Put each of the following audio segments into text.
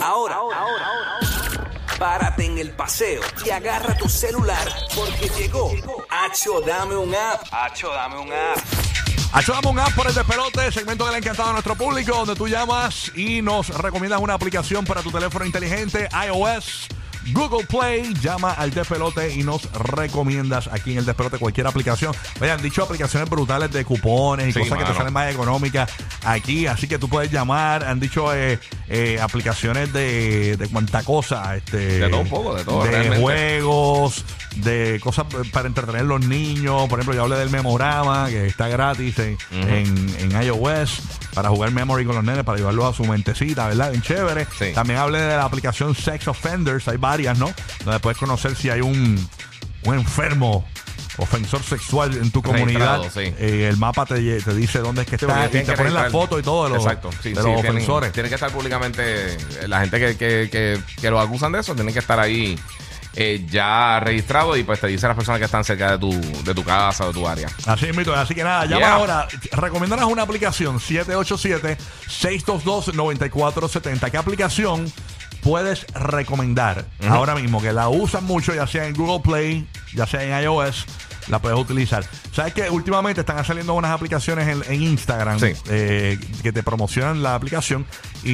Ahora, ahora, ahora, párate en el paseo y agarra tu celular porque llegó Hacho Dame un App. Hacho Dame un App. Ayudamos un app por el despelote, segmento que le ha encantado a nuestro público, donde tú llamas y nos recomiendas una aplicación para tu teléfono inteligente, iOS. Google Play, llama al despelote y nos recomiendas aquí en el despelote cualquier aplicación. Oye, han dicho aplicaciones brutales de cupones y Sí, cosas que te salen más económicas aquí, así que tú puedes llamar. Han dicho eh, eh, aplicaciones de, de cuánta cosa, este, De todo un poco, de todo, de realmente. juegos, de cosas para entretener a los niños. Por ejemplo, yo hablé del memorama que está gratis en, en, en iOS para jugar memory con los nenes, para llevarlos a su mentecita, ¿verdad? Bien chévere. Sí. También hablé de la aplicación Sex Offenders, hay varias, ¿no? Donde puedes conocer si hay un, un enfermo. Ofensor sexual en tu comunidad. Registrado, sí. Eh, el mapa te, te dice dónde es que Sí, está y te que ponen la foto y todo de los, Exacto, sí, de los ofensores. Tienen que estar públicamente, eh, la gente que, que, que, que los acusan de eso, tienen que estar ahí eh, ya registrados y pues te dicen las personas que están cerca de tu, de tu casa o de tu área. Así mismo, así que nada, llama Yeah. ahora. Recomiéndanos una aplicación 787-622-9470. ¿Qué aplicación puedes recomendar ahora mismo? Que la usan mucho, ya sea en Google Play, ya sea en iOS. La puedes utilizar. ¿Sabes que Últimamente están saliendo unas aplicaciones en, en Instagram Sí. eh, que te promocionan la aplicación y,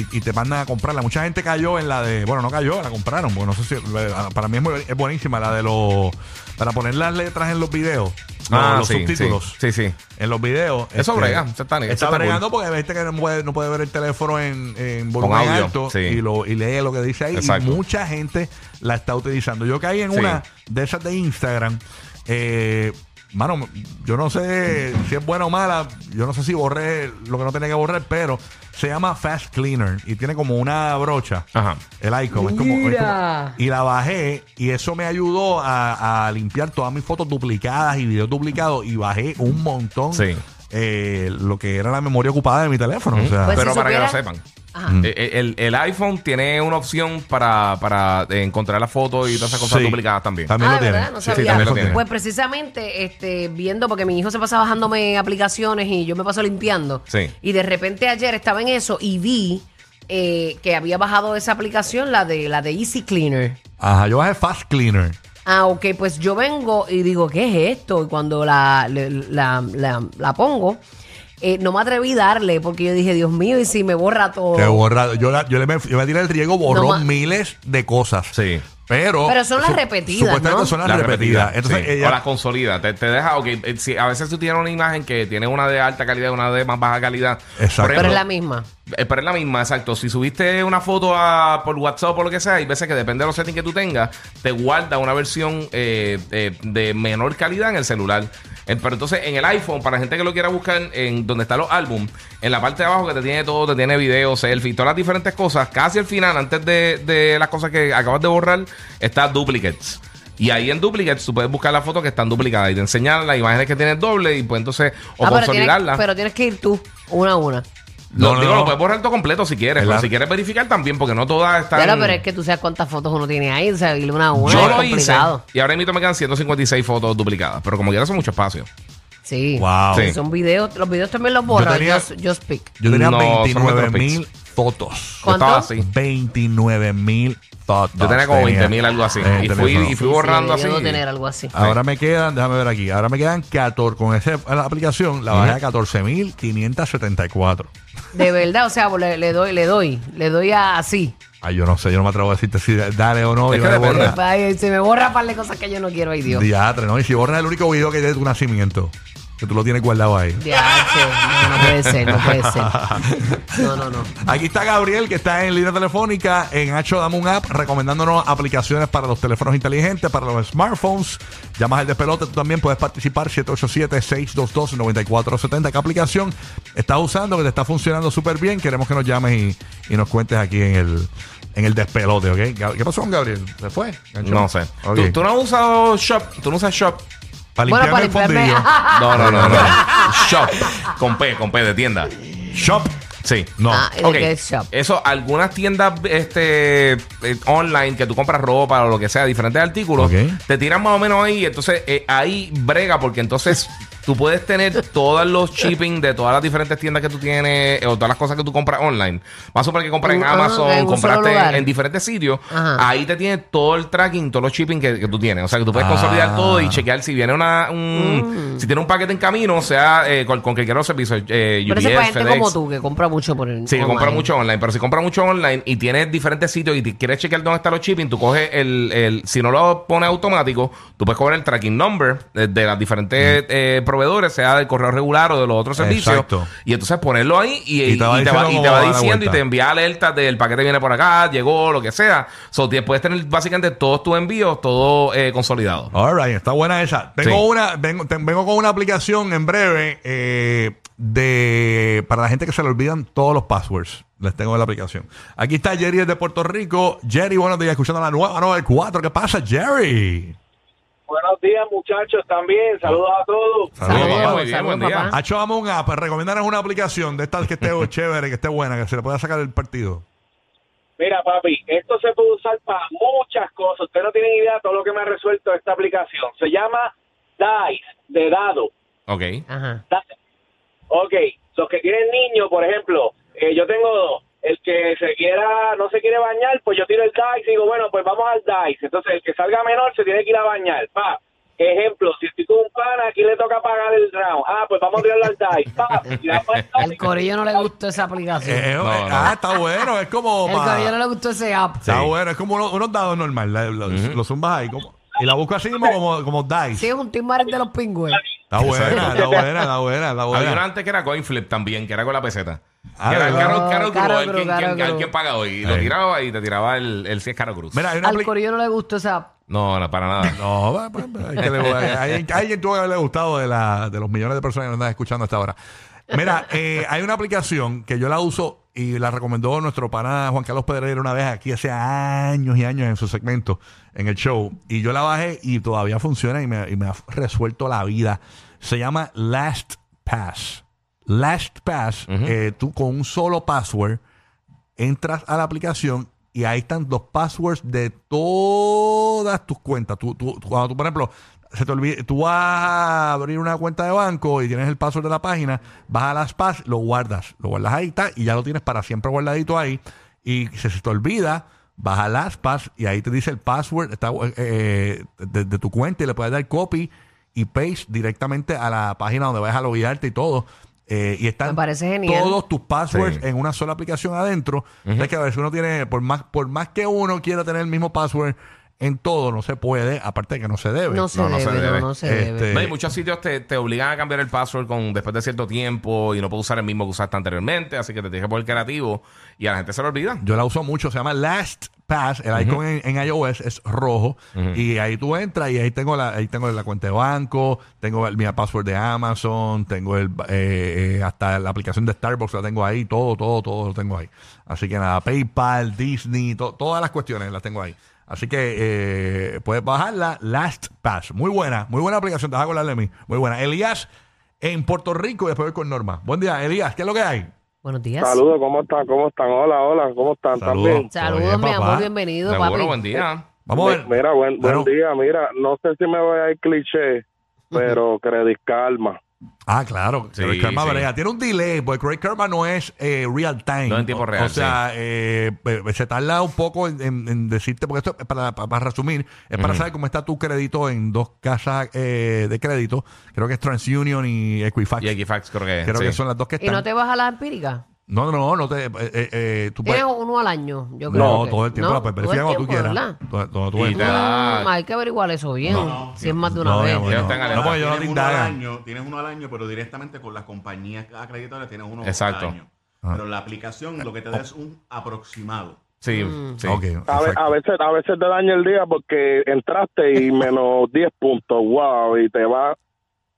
y- y te mandan a comprarla. Mucha gente cayó en la de. Bueno, no cayó, la compraron. Porque no sé si. eh, Para mí es, buenísima la de los. Para poner las letras en los videos. los- los sí, subtítulos Sí, sí. sí. en los videos. este, Eso brega, eso está- está está bregando cool. porque gente que no puede, no puede ver el teléfono en, en volumen audio, alto sí. y, lo, y lee lo que dice ahí. Exacto. Y mucha gente la está utilizando. Yo caí en una de esas de Instagram. Eh, mano, yo no sé si es buena o mala. Yo no sé si borré lo que no tenía que borrar, pero se llama Fast Cleaner y tiene como una brocha. Ajá. El icon. Es como, es como- y la bajé y eso me ayudó a, a limpiar todas mis fotos duplicadas y videos duplicados y bajé un montón Sí. eh, lo que era la memoria ocupada de mi teléfono. O sea, Pues Pero si para que lo sepan. Ajá. eh, El, el iPhone tiene una opción para, para eh, encontrar las fotos y todas esas cosas Sí. duplicadas también. También Ah, lo tiene. ¿verdad? No Sí, sabía. también lo tiene. tiene. Pues precisamente este, viendo, porque mi hijo se pasa bajándome aplicaciones y yo me paso limpiando. Sí. Y de repente ayer estaba en eso y vi eh, que había bajado esa aplicación, la de la de Easy Cleaner. Ajá, yo bajé Fast Cleaner. Ah, ok, pues yo vengo y digo, ¿qué es esto? Y cuando la, la- la pongo, eh, no me atreví a darle porque yo dije, Dios mío, ¿y si me borra todo? Que borra, yo, la- yo, le me, yo me tiré el riego, borró No ma- miles de cosas. Sí. Pero, Pero son las repetidas, Supuestamente ¿no? son las, La repetidas. repetida, Entonces, sí. ella, O la consolida. Te, te deja, ok, eh, si a veces tú tienes una imagen que tiene una de alta calidad y una de más baja calidad. Exacto. Por Pero es la misma. Eh, Pero es la misma, exacto. Si subiste una foto a- por WhatsApp o por lo que sea, hay veces que depende de los settings que tú tengas, te guarda una versión eh, eh, de menor calidad en el celular. Pero entonces en el iPhone, para gente que lo quiera buscar en donde están los álbumes, en la parte de abajo que te tiene todo, te tiene videos, selfie, todas las diferentes cosas, casi al final, antes de, de las cosas que acabas de borrar, está duplicates. Y ahí en duplicates tú puedes buscar las fotos que están duplicadas y te enseñan las imágenes que tienes doble y pues entonces o Ah, pero consolidarlas. pero tienes que ir tú, una a una. Lo, No, digo, no. lo puedes borrar todo completo si quieres, Es pero si quieres verificar también, porque no todas están. Claro, pero es que tú sabes cuántas fotos uno tiene ahí, o sea, una a una Yo es lo hice complicado. y ahora mismo me quedan 156 fotos duplicadas, pero como quiera son mucho espacio. Sí. Wow. Sí. Son videos, los videos también los borran, tenía- just, just pick. yo tenía No, son 29 Metro mil fotos. Yo ¿Cuánto? estaba así. 29 mil fotos. Yo tenía como tenía 20 mil, algo así. en el y, fui, teléfono. y fui borrando sí, así. Debo tener algo así. Ahora me quedan, déjame ver aquí, ahora me quedan 14, con esa la aplicación la bajé a 14.574. De verdad, o sea, le, le doy, le doy, le doy a así. Ay, yo no sé, yo no me atrevo a decirte si dale o no. Es yo que me depende. borra. Ay, se me borra par de cosas que yo no quiero, ay Dios. Diatre, ¿no? Y si borras el único video que hay de tu nacimiento, que tú lo tienes guardado ahí. Diache, no, no puede ser, no puede ser. No, no, no. Aquí está Gabriel, que está en línea telefónica en Hacho Dame un App, recomendándonos aplicaciones para los teléfonos inteligentes, para los smartphones. Llamas al despelote, tú también puedes participar, 787-622-9470. ¿Qué aplicación estás usando que te está funcionando súper bien? Queremos que nos llames y, y nos cuentes aquí en el, en el despelote, ¿ok? ¿Qué pasó con Gabriel? ¿Se fue? ¿Ganchó? No sé. ¿Tú, tú no has usado Shop? ¿Tú no usas Shop? Para Bueno, limpiarme para el limpiarme. fondillo. No, no, no, no. Shop. Con P, con P de tienda. Shop. Sí. No. Ah, ¿de Ok, qué es shop? eso, algunas tiendas este, eh, online que tú compras ropa o lo que sea, diferentes artículos, Ok. te tiran más o menos ahí, entonces eh, ahí brega porque entonces tú puedes tener todos los shipping de todas las diferentes tiendas que tú tienes eh, o todas las cosas que tú compras online. Vas a suponer que compras en Ah, Amazon, en un solo compraste en diferentes sitios. Ajá. Ahí te tiene todo el tracking, todos los shipping que, que tú tienes. O sea, que tú puedes Ah. consolidar todo y chequear si viene una, un, si tiene un paquete en camino, sea eh, con, con cualquier otro servicio, eh, Pero UPS, ese es para gente FedEx. como tú que compra mucho por el Sí, que compra mucho online, pero si compra mucho online y tienes diferentes sitios y te quieres chequear dónde están los shipping, tú coges el, el si no lo pones automático, tú puedes coger el tracking number de, de las diferentes eh, proveedores, sea del correo regular o de los otros servicios, Exacto. y entonces ponerlo ahí y, Y te va y te va, diciendo y te va diciendo y envía alertas del paquete viene por acá, llegó, lo que sea. So, puedes tener básicamente todos tus envíos, todo eh, consolidado. All right, está buena esa. Tengo Sí. una, vengo, te- vengo con una aplicación en breve eh, de para la gente que se le olvidan todos los passwords. Les tengo la aplicación. Aquí está Jerry desde Puerto Rico. Jerry, buenos días, escuchando la nueva 94. ¿Qué pasa, Jerry? Buenos días, muchachos, también. Saludos a todos. Saludos, bien, papá. muy bien, saludos, buen día. papá. Hacho, vamos un app. Recomendaros una aplicación de estas que esté chévere, que esté buena, que se le pueda sacar el partido. Mira, papi, esto se puede usar para muchas cosas. Ustedes no tienen idea de todo lo que me ha resuelto esta aplicación. Se llama DICE, de dado. Ok. Ajá. DICE. Ok, los que tienen niños, por ejemplo, eh, yo tengo dos. El que se quiera, no se quiere bañar, pues yo tiro el DICE y digo, bueno, pues vamos al DICE. Entonces, el que salga menor se tiene que ir a bañar. Pa, ejemplo, si estoy con un pana, aquí le toca pagar el round. Ah, pues vamos a tirarlo al DICE. Pa, El DICE. corillo no le gustó esa aplicación. Eh, eh, No, eh, no. Ah, está bueno. Es como. el corillo no le gustó ese app. Está bueno. Es como unos, unos dados normal. la- Los, los zumbas ahí. Como, y la busco así mismo como, como dice. Sí, es un Team de los pingües. Está buena, está buena, está buena, está Había buena. una antes que era Coinflip también, que era con la peseta. Ah, que era el. Caro, Caro Cruz, Caro el Cruz, Caro quien paga hoy. Y lo tiraba y te tiraba el, el si es Caro Cruz. Mira, hay una Al apli- corillo no le gustó esa app. No, no, para nada. No, va, va, va, hay que le- hay- hay- alguien tuvo que haberle gustado de, la, de los millones de personas que nos están escuchando hasta ahora. Mira, eh, hay una aplicación que yo la uso y la recomendó nuestro pana Juan Carlos Pedrero una vez aquí hace años y años en su segmento, en el show. Y yo la bajé y todavía funciona y me, y me ha resuelto la vida. Se llama LastPass. LastPass, eh, tú con un solo password entras a la aplicación y ahí están los passwords de todas tus cuentas. Tú, tú- cuando tú, por ejemplo, se te olvide, tú vas a abrir una cuenta de banco y tienes el password de la página, vas a las pass, lo guardas, lo guardas ahí está, y ya lo tienes para siempre guardadito ahí. Y si se te olvida, vas a las pass y ahí te dice el password está, eh, de, de tu cuenta y le puedes dar copy y paste directamente a la página donde vas a loguearte y todo. Eh, y están Me parece genial. todos tus passwords Sí. en una sola aplicación adentro. Es que a veces uno tiene, por más, por más que uno quiera tener el mismo password en todo, no se puede, aparte de que no se debe. No se No, no se debe, no, debe. no se Este, debe. No, y muchos sitios te, te obligan a cambiar el password con, después de cierto tiempo y no puedes usar el mismo que usaste anteriormente, así que te tienes que poner creativo y a la gente se lo olvida. Yo la uso mucho, se llama LastPass, el icon en, en iOS es rojo y ahí tú entras y ahí tengo la ahí tengo la cuenta de banco, tengo el, mi password de Amazon, tengo el eh, eh, hasta la aplicación de Starbucks la tengo ahí, todo, todo, todo lo tengo ahí. Así que nada, PayPal, Disney, to- todas las cuestiones las tengo ahí. Así que eh, puedes bajarla, LastPass. Muy buena, muy buena aplicación, te vas a acordar de mí. Muy buena. Elías en Puerto Rico y después voy con Norma. Buen día, Elías, ¿qué es lo que hay? Buenos días. Saludos, ¿cómo están? ¿Cómo están? Hola, hola, ¿cómo están? Saludos. ¿También? Saludos, mi papá. amor, bienvenido, Seguro, papi. buen día. Vamos a ver. Mira, buen, buen día. Mira, no sé si me voy a ir cliché, pero Credit Karma. Ah, claro. Sí, Karma sí. brega. Tiene un delay, porque Credit Karma no es eh, real time. No en tiempo O- real, O sea, eh, eh, se tarda un poco en, en- en decirte, porque esto, es para, para, para resumir, es para saber cómo está tu crédito en dos casas eh, de crédito. Creo que es TransUnion y Equifax. Y Equifax creo que Creo sí. que son las dos que ¿Y están. no te vas a las empíricas? No, no, no. Te, eh, eh, eh, tú puedes- Tienes uno al año, yo creo. no, que- todo el tiempo. ¿No? la el verificar cuando tú tiempo, quieras. ¿verdad? Todo- todo tú Y ves. te da- Mm, hay que averiguar eso bien. si es más de una no, vez. mi amor, Ellos no. están No, alerta. porque ellos no te tienes uno al indagan. año, tienes uno al año, pero directamente con las compañías acreditadas tienes uno Exacto. al año. Ah. Pero la aplicación lo que te da es un aproximado. Sí, Mm. sí. Ok, A, ve- exacto. a veces a veces te daña el día porque entraste y menos 10 puntos, wow, y te va,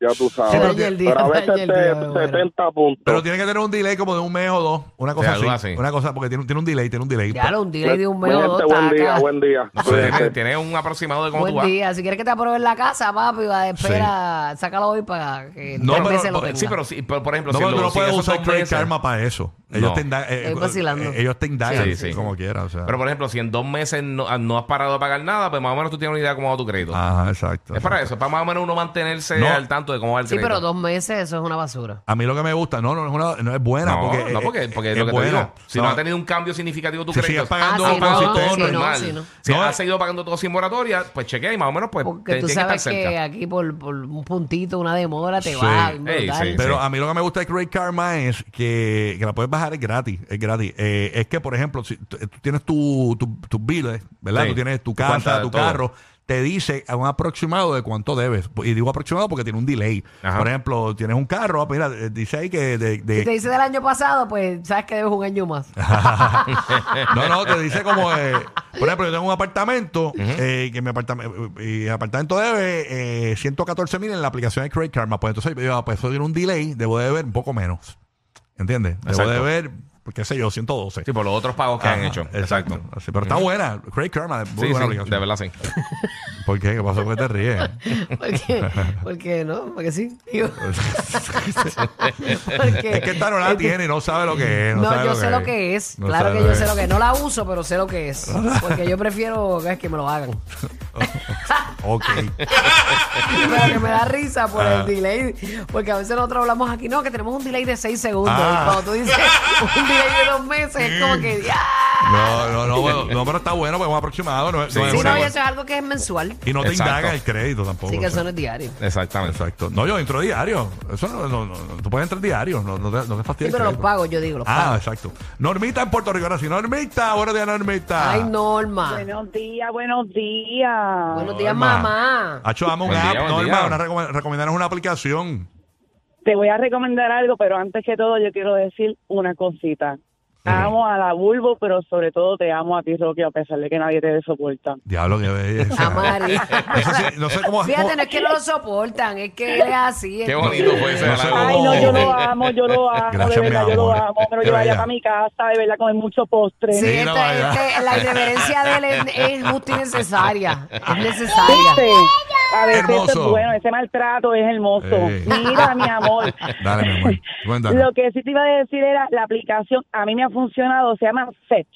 ya tú sabes. pero día, Pero a veces te, día, bueno. 70 puntos. Pero tiene que tener un delay como de un mes o dos. Una cosa Sí, así. así. Una cosa, porque tiene, tiene un delay, tiene un delay. Claro, un delay de un mes o dos. buen día, buen día. No, tiene, tiene un aproximado de cómo tú Buen vas. día. Si quieres que te aprueben la casa, papi, va, espera, sácalo hoy para que No, pero- meses lo pero- tenga. Sí, pero sí, pero, por ejemplo, No, si tú lo- no si puedes usar Credit Karma para eso. Ellos No. te indagan, eh, vacilando. eh, ellos te indagan Sí, sí. como quieras. O sea. Pero, por ejemplo, si en dos meses no, no has parado de pagar nada, pues más o menos tú tienes una idea de cómo va tu crédito. Ajá, exacto. es para exacto. eso, es para más o menos uno mantenerse No. al tanto de cómo va el Sí, crédito. pero dos meses, eso es una basura. A mí lo que me gusta, no, no, es, una- no es buena. No, porque, no, eh, porque, porque es es lo que te digo. Si no, ha tenido un cambio significativo tu Si crédito, sigues pagando Ah, sí, no, todo sí, no, normal. sí, no. Si No, has seguido pagando todo sin moratoria, pues chequea y más o menos pues Porque te- tú que sabes que aquí por, por un puntito, una demora, te Sí. va. Ey, brutal. sí, Pero sí. a mí lo que me gusta de Great Karma es que, que la puedes bajar, es gratis. Es gratis. Eh, es que, por ejemplo, si tú, tú tienes tu- tu- tus biles, ¿verdad? Sí. Tú tienes tu Tu cuenta casa, de tu todo. carro. Te dice a un aproximado de cuánto debes. Y digo aproximado porque tiene un delay. Ajá. Por ejemplo, tienes un carro, ah, mira, eh, dice ahí que de, de- Si te dice del año pasado, pues sabes que debes un año más. no, no, te dice como, eh, por ejemplo, yo tengo un apartamento eh, que mi apartamento, y el apartamento debe eh, 114 mil en la aplicación de Credit Karma. Pues entonces, yo, pues eso tiene un delay, debo de ver un poco menos. ¿Entiendes? Debo Exacto. de ver, pues, qué sé yo, 112. Sí, por los otros pagos que han hecho. Exacto. Así, pero está buena. Credit Karma, es muy Sí, buena sí, aplicación. de verdad sí. ¿Por qué? ¿Qué pasó? ¿Por qué te ríes? Porque, porque no, porque sí. Digo. Porque- es que esta no la tiene y no sabe lo que es. No, yo sé lo que es. No claro que yo sé lo que es. No la uso, pero sé lo que es. Porque yo prefiero que me lo hagan. Ok. Pero que me da risa por Ah. el delay. Porque a veces nosotros hablamos aquí, no, que tenemos un delay de 6 segundos. Ah. Y cuando tú dices un delay de dos meses, es como que ya. No, no, no, bueno, no, pero está bueno porque es un aproximado. No, es- Sí, no es Sí, una- no, y eso es algo que es mensual. y no te Exacto. indaga el crédito tampoco. Así que o sea. eso no es diario. Exactamente. Exacto. No, yo entro diario. Eso no, no, no, tú puedes entrar diario. No, no te, no te Sí, fastidies. pero el los pago, yo digo, los Ah, pago. exacto. Normita en Puerto Rico. Ahora sí, Normita. Buenos días, Normita. Ay, Norma. Buenos días, buenos días. Buenos días, Norma. mamá. Hacho, dame un Buen app, día, buen Norma. día. Una recome- recomendarnos una aplicación. Te voy a recomendar algo, pero antes que todo yo quiero decir una cosita. Amo a la Bulbo, pero sobre todo te amo a ti, Rocky, a pesar de que nadie te soporta. Diablo, que belleza. Eso sí, no sé cómo. Fíjate, cómo- no es que no lo soportan, es que él es así. es Qué que- bonito fue ese. No sé. Ay, no, yo lo amo, yo lo amo, Gracias, de mi verdad, yo lo amor. amo. Me lo Qué llevaría bella. para mi casa, de verdad, comer mucho postre. Sí, Mira, este- vaya. este- la irreverencia de él es, es justa y necesaria. Es necesaria. ¿Viste? A veces Hermoso. eso es bueno, ese maltrato es hermoso. Mira, mi amor. Dale, mi amor. Cuéntanos. Lo que sí te iba a decir era la aplicación, a mí me ha funcionado, se llama Fetch.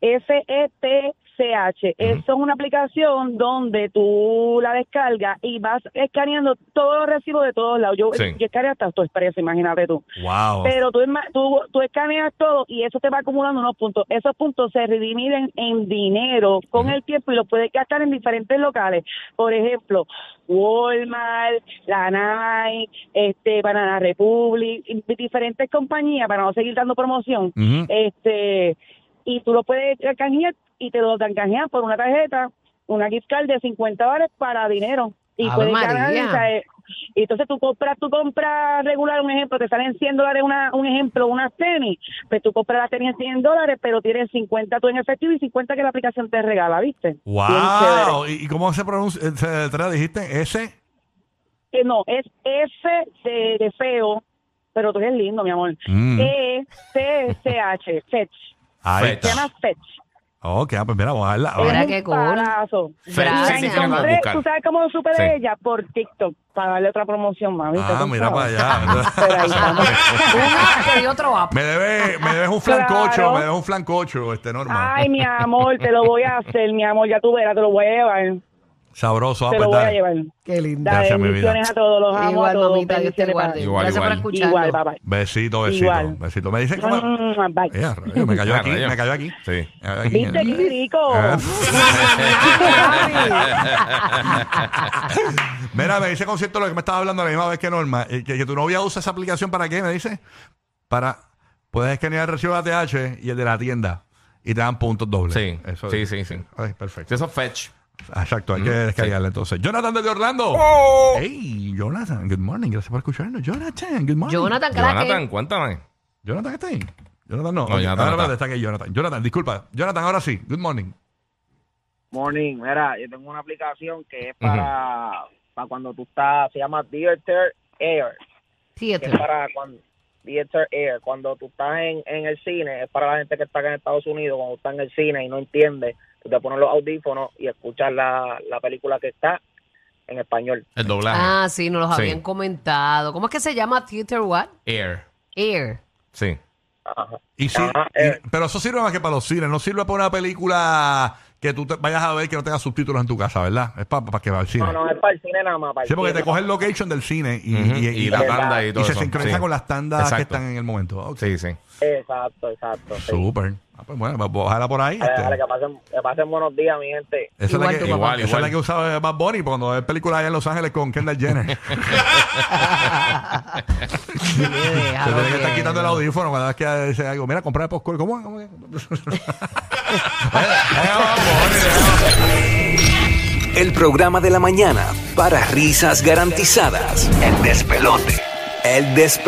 F-E-T-C-H. Eso es una aplicación donde tú la descargas y vas escaneando todos los recibos de todos lados. Yo, Sí. yo escaneo hasta tu expresa, imagínate tú. Wow. Pero tú, esma- tú, tú escaneas todo y eso te va acumulando unos puntos. Esos puntos se redimiden en dinero con el tiempo y los puedes gastar en diferentes locales. Por ejemplo, Walmart, la Nike, este, Banana Republic, diferentes compañías, para no seguir dando promoción. Este Y tú lo puedes canjear y te lo dan canjear por una tarjeta, una gift card de 50 dólares para dinero. Y Ave puedes ganar, María. o sea, eh, y entonces tú compras, tú compras regular, un ejemplo, te salen 100 dólares una, un ejemplo, unas tenis, pues tú compras las tenis en 100 dólares, pero tienes 50 tú en efectivo y 50 que la aplicación te regala, ¿viste? Wow. ¿Y, y cómo se pronuncia? Se deletrea, dijiste S. Eh, no, es F de, de feo, pero tú eres lindo, mi amor. Mm. E, C, C, H, Fetch. Ahí. Se está. llama Fetch. Ok, ah, pues mira, vamos a darla. Mira Es qué un cool. Fetch Gracias. Encontré- buscar. ¿Tú sabes cómo supe de Sí. ella? Por TikTok, para darle otra promoción, mami. Ah, mira para allá. Pero ahí estamos. Un app y otro app. me debes me debes un flancocho, Claro. me debes un flancocho, este Norma. Ay, mi amor, te lo voy a hacer, mi amor, ya tú verás, te lo voy a llevar. Sabroso, ah, te pues lo voy a llevar. Qué lindo. Gracias, mi vida. a todos, los amo a Igual, todos. mamita, Dios te guarde. Igual, Gracias por igual. escucharnos. Igual, bye bye. Besito, besito, Igual. besito. Me dice cómo. Mm, bye. Rayo, me cayó Ah, aquí, rayo. me cayó aquí. Sí. Aquí. ¿Viste qué rico? Ah. Mira, me dice concierto lo que me estaba hablando la misma vez que Norma. eh, Que, que tu novia usa esa aplicación para qué, me dice. Para. Puedes escanear el recibo de ATH y el de la tienda. Y te dan puntos dobles. Sí, Eso sí, es. sí, sí. Ay, perfecto. Eso es fetch. Exacto, hay que descargarle entonces. Jonathan desde Orlando. Hey, Jonathan, good morning. Gracias por escucharnos. Jonathan, good morning. Jonathan, crack. Jonathan, cuéntame. Jonathan está ahí. Jonathan no. No, Jonathan no espérate, está aquí Jonathan. Jonathan, disculpa. Jonathan, ahora sí. Good morning. Morning, mira, yo tengo una aplicación que es para, para cuando tú estás, se llama Theater Air, que es para cuando Theater Air, cuando tú estás en, en el cine, es para la gente que está acá en Estados Unidos, cuando está en el cine y no entiende, tú te pones los audífonos y escuchas la, la película que está en español. El doblaje. Ah, sí, nos los Sí. habían comentado. ¿Cómo es que se llama Theater what? Air. Air. Sí. Ajá. Y sí, Ajá, y- eh. pero eso sirve más que para los cines. No sirve para una película que tú te vayas a ver que no tengas subtítulos en tu casa, ¿verdad? Es para que va al cine. No, no, es para el cine nada más. Para el Sí, porque te coge el location del cine y, Ujú, y- y, y- la y- tanda y y todo se eso. sincroniza Sí. con las tandas que Exacto. están en el momento. Ok. Sí, sí. Exacto, exacto. sí. Súper. Ah, pues bueno, pues, ojalá por ahí. Dale, este. dale, que pasen, que pasen buenos días, mi gente. Esa es Igual la que. Igual, esa igual. es la que usaba Bad Bunny cuando ve películas allá en Los Ángeles con Kendall Jenner. Se tiene que estar quitando el audífono cada vez que dice algo. Mira, comprar popcorn. ¿Cómo? ¿Cómo? El programa de la mañana para risas garantizadas. El despelote. El despelote.